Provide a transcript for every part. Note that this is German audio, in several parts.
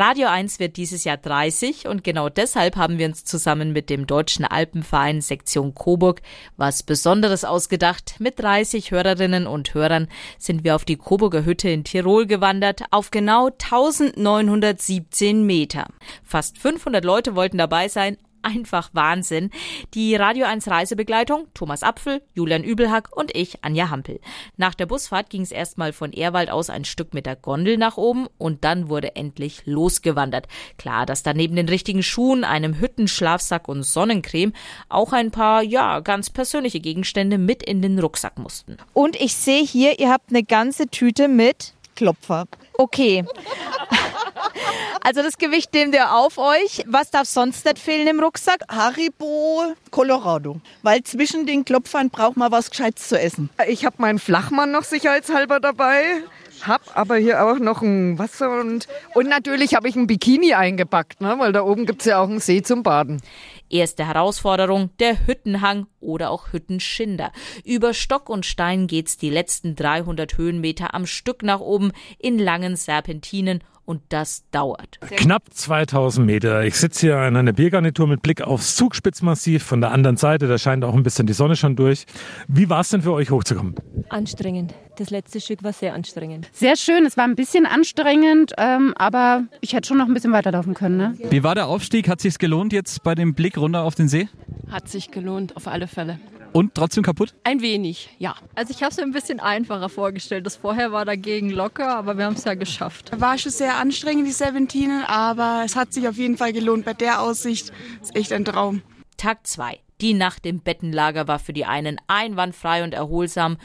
Radio 1 wird dieses Jahr 30 und genau deshalb haben wir uns zusammen mit dem Deutschen Alpenverein Sektion Coburg was Besonderes ausgedacht. Mit 30 Hörerinnen und Hörern sind wir auf die Coburger Hütte in Tirol gewandert, auf genau 1917 Meter. Fast 500 Leute wollten dabei sein einfach Wahnsinn. Die Radio 1 Reisebegleitung, Thomas Apfel, Julian Übelhack und ich, Anja Hampel. Nach der Busfahrt ging es erstmal von Ehrwald aus ein Stück mit der Gondel nach oben und dann wurde endlich losgewandert. Klar, dass da neben den richtigen Schuhen, einem Hüttenschlafsack und Sonnencreme auch ein paar, ja, ganz persönliche Gegenstände mit in den Rucksack mussten. Und ich sehe hier, ihr habt eine ganze Tüte mit Klopfer. Okay. Also das Gewicht nehmt ihr auf euch. Was darf sonst nicht fehlen im Rucksack? Haribo Colorado. Weil zwischen den Klopfern braucht man was Gescheites zu essen. Ich habe meinen Flachmann noch sicherheitshalber dabei. Hab aber hier auch noch ein Wasser und, und natürlich habe ich ein Bikini eingepackt, ne? weil da oben gibt es ja auch einen See zum Baden. Erste Herausforderung, der Hüttenhang oder auch Hüttenschinder. Über Stock und Stein geht's die letzten 300 Höhenmeter am Stück nach oben in langen Serpentinen und das dauert. Knapp 2000 Meter. Ich sitze hier in einer Biergarnitur mit Blick aufs Zugspitzmassiv von der anderen Seite. Da scheint auch ein bisschen die Sonne schon durch. Wie war es denn für euch hochzukommen? Anstrengend. Das letzte Stück war sehr anstrengend. Sehr schön. Es war ein bisschen anstrengend, ähm, aber ich hätte schon noch ein bisschen weiterlaufen können. Ne? Wie war der Aufstieg? Hat sich gelohnt jetzt bei dem Blick runter auf den See? Hat sich gelohnt, auf alle Fälle. Und trotzdem kaputt? Ein wenig, ja. Also ich habe es mir ein bisschen einfacher vorgestellt. Das vorher war dagegen locker, aber wir haben es ja geschafft. War schon sehr anstrengend, die Serpentinen, aber es hat sich auf jeden Fall gelohnt. Bei der Aussicht ist echt ein Traum. Tag 2. Die Nacht im Bettenlager war für die einen einwandfrei und erholsam,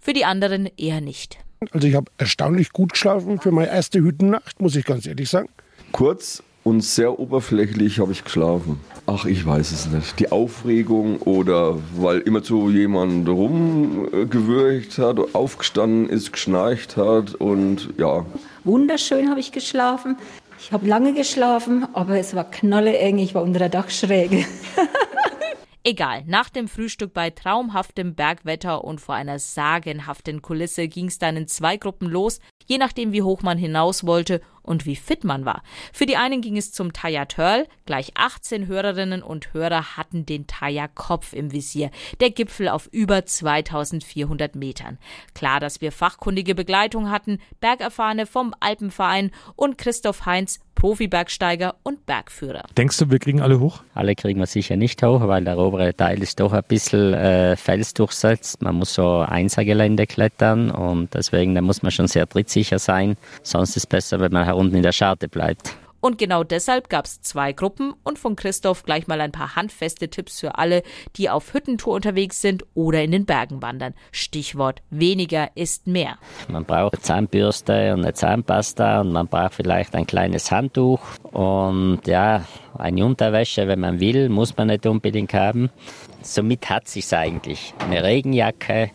für die anderen eher nicht. Also ich habe erstaunlich gut geschlafen für meine erste Hüttennacht, muss ich ganz ehrlich sagen. Kurz und sehr oberflächlich habe ich geschlafen. Ach, ich weiß es nicht. Die Aufregung oder weil immer zu jemand rumgewürgt hat, aufgestanden ist, geschnarcht hat und ja. Wunderschön habe ich geschlafen. Ich habe lange geschlafen, aber es war knalleeng. Ich war unter der Dachschräge. Egal, nach dem Frühstück bei traumhaftem Bergwetter und vor einer sagenhaften Kulisse ging es dann in zwei Gruppen los, je nachdem wie hoch man hinaus wollte und wie fit man war. Für die einen ging es zum Taya Turl, gleich 18 Hörerinnen und Hörer hatten den Taya Kopf im Visier, der Gipfel auf über 2400 Metern. Klar, dass wir fachkundige Begleitung hatten, Bergerfahrene vom Alpenverein und Christoph Heinz, Profi-Bergsteiger und Bergführer. Denkst du, wir kriegen alle hoch? Alle kriegen wir sicher nicht hoch, weil der obere Teil ist doch ein bisschen äh, felsdurchsetzt. Man muss so Einsergelände klettern und deswegen da muss man schon sehr trittsicher sein. Sonst ist es besser, wenn man unten in der Scharte bleibt. Und genau deshalb gab es zwei Gruppen und von Christoph gleich mal ein paar handfeste Tipps für alle, die auf Hüttentour unterwegs sind oder in den Bergen wandern. Stichwort weniger ist mehr. Man braucht eine Zahnbürste und eine Zahnpasta und man braucht vielleicht ein kleines Handtuch und ja, eine Unterwäsche, wenn man will, muss man nicht unbedingt haben. Somit hat sich's eigentlich. Eine Regenjacke,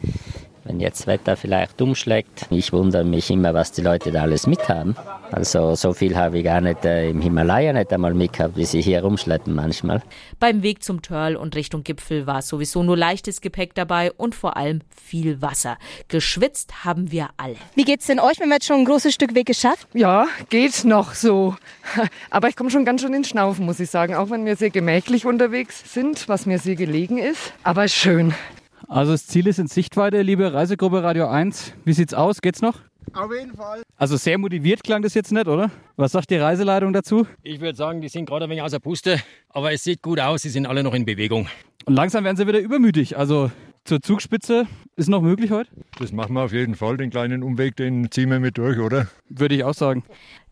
wenn jetzt das Wetter vielleicht umschlägt. Ich wundere mich immer, was die Leute da alles mithaben. Also so viel habe ich gar nicht äh, im Himalaya nicht einmal mitgehabt, wie sie hier rumschleppen manchmal. Beim Weg zum Törl und Richtung Gipfel war sowieso nur leichtes Gepäck dabei und vor allem viel Wasser. Geschwitzt haben wir alle. Wie geht's denn euch? Wir haben jetzt schon ein großes Stück Weg geschafft. Ja, geht noch so. Aber ich komme schon ganz schön ins Schnaufen, muss ich sagen. Auch wenn wir sehr gemächlich unterwegs sind, was mir sehr gelegen ist. Aber schön. Also das Ziel ist in Sichtweite, liebe Reisegruppe Radio 1. Wie sieht's aus? Geht's noch? Auf jeden Fall. Also sehr motiviert klang das jetzt nicht, oder? Was sagt die Reiseleitung dazu? Ich würde sagen, die sind gerade ein wenig aus der Puste, aber es sieht gut aus, sie sind alle noch in Bewegung. Und langsam werden sie wieder übermütig. Also zur Zugspitze ist noch möglich heute? Das machen wir auf jeden Fall. Den kleinen Umweg, den ziehen wir mit durch, oder? Würde ich auch sagen.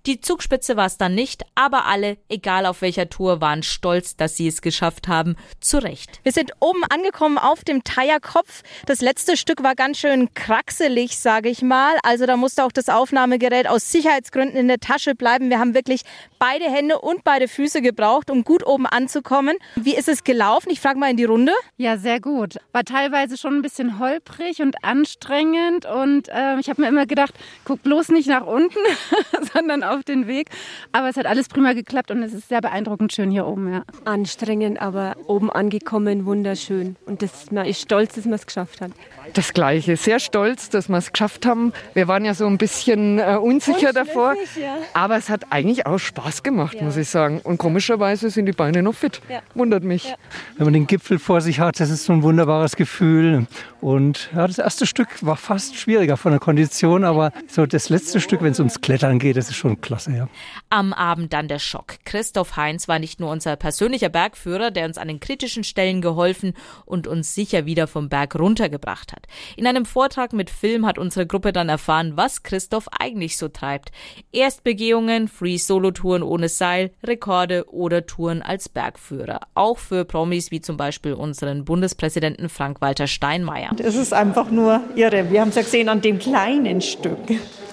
Die Zugspitze war es dann nicht, aber alle, egal auf welcher Tour, waren stolz, dass sie es geschafft haben. Zu Recht. Wir sind oben angekommen auf dem Teierkopf. Das letzte Stück war ganz schön kraxelig, sage ich mal. Also da musste auch das Aufnahmegerät aus Sicherheitsgründen in der Tasche bleiben. Wir haben wirklich beide Hände und beide Füße gebraucht, um gut oben anzukommen. Wie ist es gelaufen? Ich frage mal in die Runde. Ja, sehr gut. War teilweise schon ein bisschen holprig und anstrengend und äh, ich habe mir immer gedacht, guck bloß nicht nach unten, sondern auf auf den Weg. Aber es hat alles prima geklappt und es ist sehr beeindruckend schön hier oben. Ja. Anstrengend, aber oben angekommen, wunderschön. Und das, man ist stolz, dass man es geschafft hat. Das Gleiche. Sehr stolz, dass wir es geschafft haben. Wir waren ja so ein bisschen äh, unsicher davor. ja. Aber es hat eigentlich auch Spaß gemacht, muss ich sagen. Und komischerweise sind die Beine noch fit. Wundert mich. Wenn man den Gipfel vor sich hat, das ist so ein wunderbares Gefühl. Und ja, das erste Stück war fast schwieriger von der Kondition, aber so das letzte Stück, wenn es ums Klettern geht, das ist schon klasse, ja. Am Abend dann der Schock. Christoph Heinz war nicht nur unser persönlicher Bergführer, der uns an den kritischen Stellen geholfen und uns sicher wieder vom Berg runtergebracht hat. In einem Vortrag mit Film hat unsere Gruppe dann erfahren, was Christoph eigentlich so treibt. Erstbegehungen, Free-Solo-Touren ohne Seil, Rekorde oder Touren als Bergführer. Auch für Promis wie zum Beispiel unseren Bundespräsidenten Frank-Walter Steinmeier. Es ist einfach nur irre. Wir haben es ja gesehen an dem kleinen Stück.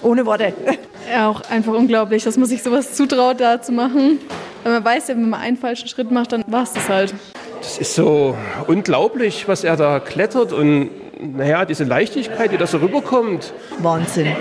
Ohne Worte. Ja, auch einfach unglaublich, dass man sich sowas zutraut, da zu machen. Weil man weiß ja, wenn man einen falschen Schritt macht, dann war es das halt. Das ist so unglaublich, was er da klettert und naja, diese Leichtigkeit, die da so rüberkommt. Wahnsinn.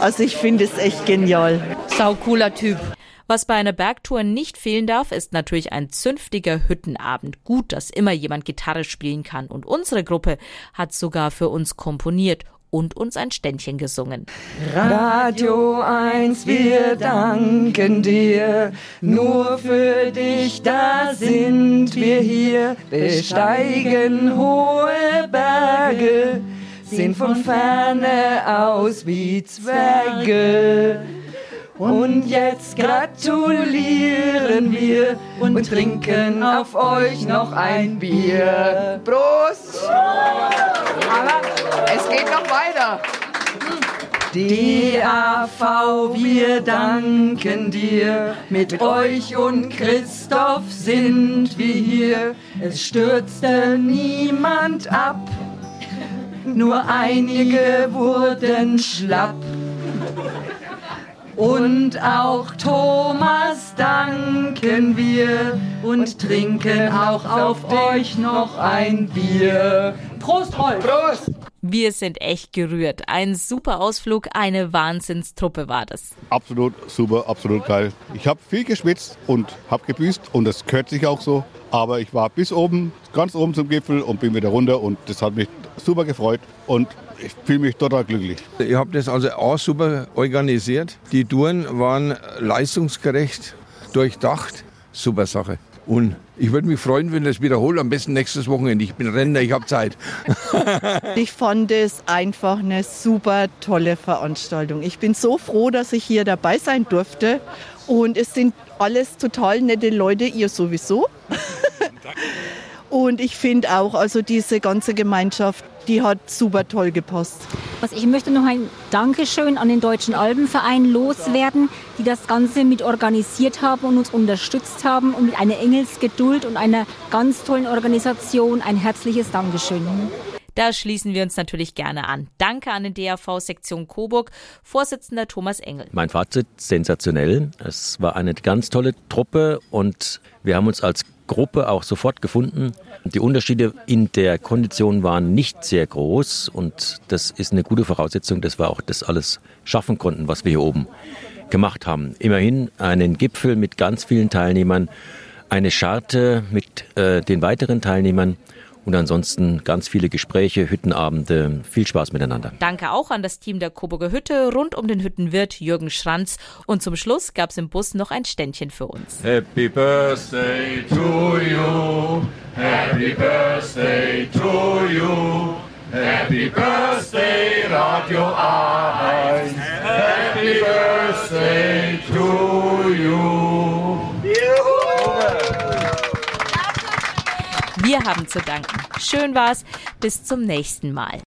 Also ich finde es echt genial. Sau cooler Typ. Was bei einer Bergtour nicht fehlen darf, ist natürlich ein zünftiger Hüttenabend. Gut, dass immer jemand Gitarre spielen kann. Und unsere Gruppe hat sogar für uns komponiert und uns ein Ständchen gesungen. Radio 1, wir danken dir. Nur für dich, da sind wir hier. Besteigen hohe Berge, sehen von ferne aus wie Zwerge. Und jetzt gratulieren wir und trinken auf euch noch ein Bier. Prost! Aber es geht noch weiter. DAV, wir danken dir. Mit euch und Christoph sind wir hier. Es stürzte niemand ab, nur einige wurden schlapp. Und auch Thomas danken wir und trinken auch auf euch noch ein Bier. Prost, Rolf! Prost! Wir sind echt gerührt. Ein super Ausflug, eine Wahnsinnstruppe war das. Absolut super, absolut geil. Ich habe viel geschwitzt und habe gebüßt und das gehört sich auch so. Aber ich war bis oben, ganz oben zum Gipfel und bin wieder runter und das hat mich super gefreut und ich fühle mich total glücklich. Ihr habt das also auch super organisiert. Die Touren waren leistungsgerecht, durchdacht. Super Sache. Und ich würde mich freuen, wenn ihr das wiederholt, am besten nächstes Wochenende. Ich bin Rentner, ich habe Zeit. Ich fand es einfach eine super tolle Veranstaltung. Ich bin so froh, dass ich hier dabei sein durfte. Und es sind alles total nette Leute, ihr sowieso. Und ich finde auch, also diese ganze Gemeinschaft, die hat super toll gepasst. Also ich möchte noch ein Dankeschön an den Deutschen Alpenverein loswerden, die das Ganze mit organisiert haben und uns unterstützt haben und mit einer Engelsgeduld und einer ganz tollen Organisation ein herzliches Dankeschön. Da schließen wir uns natürlich gerne an. Danke an den DAV Sektion Coburg, Vorsitzender Thomas Engel. Mein Fazit sensationell. Es war eine ganz tolle Truppe und wir haben uns als Gruppe auch sofort gefunden. Die Unterschiede in der Kondition waren nicht sehr groß und das ist eine gute Voraussetzung, dass wir auch das alles schaffen konnten, was wir hier oben gemacht haben. Immerhin einen Gipfel mit ganz vielen Teilnehmern, eine Scharte mit äh, den weiteren Teilnehmern und ansonsten ganz viele Gespräche, Hüttenabende, viel Spaß miteinander. Danke auch an das Team der Coburger Hütte rund um den Hüttenwirt Jürgen Schranz. Und zum Schluss gab es im Bus noch ein Ständchen für uns. Happy Birthday to you. Happy Birthday to you. Happy Birthday Radio 1. Happy Birthday to you. Wir haben zu danken. Schön war's. Bis zum nächsten Mal.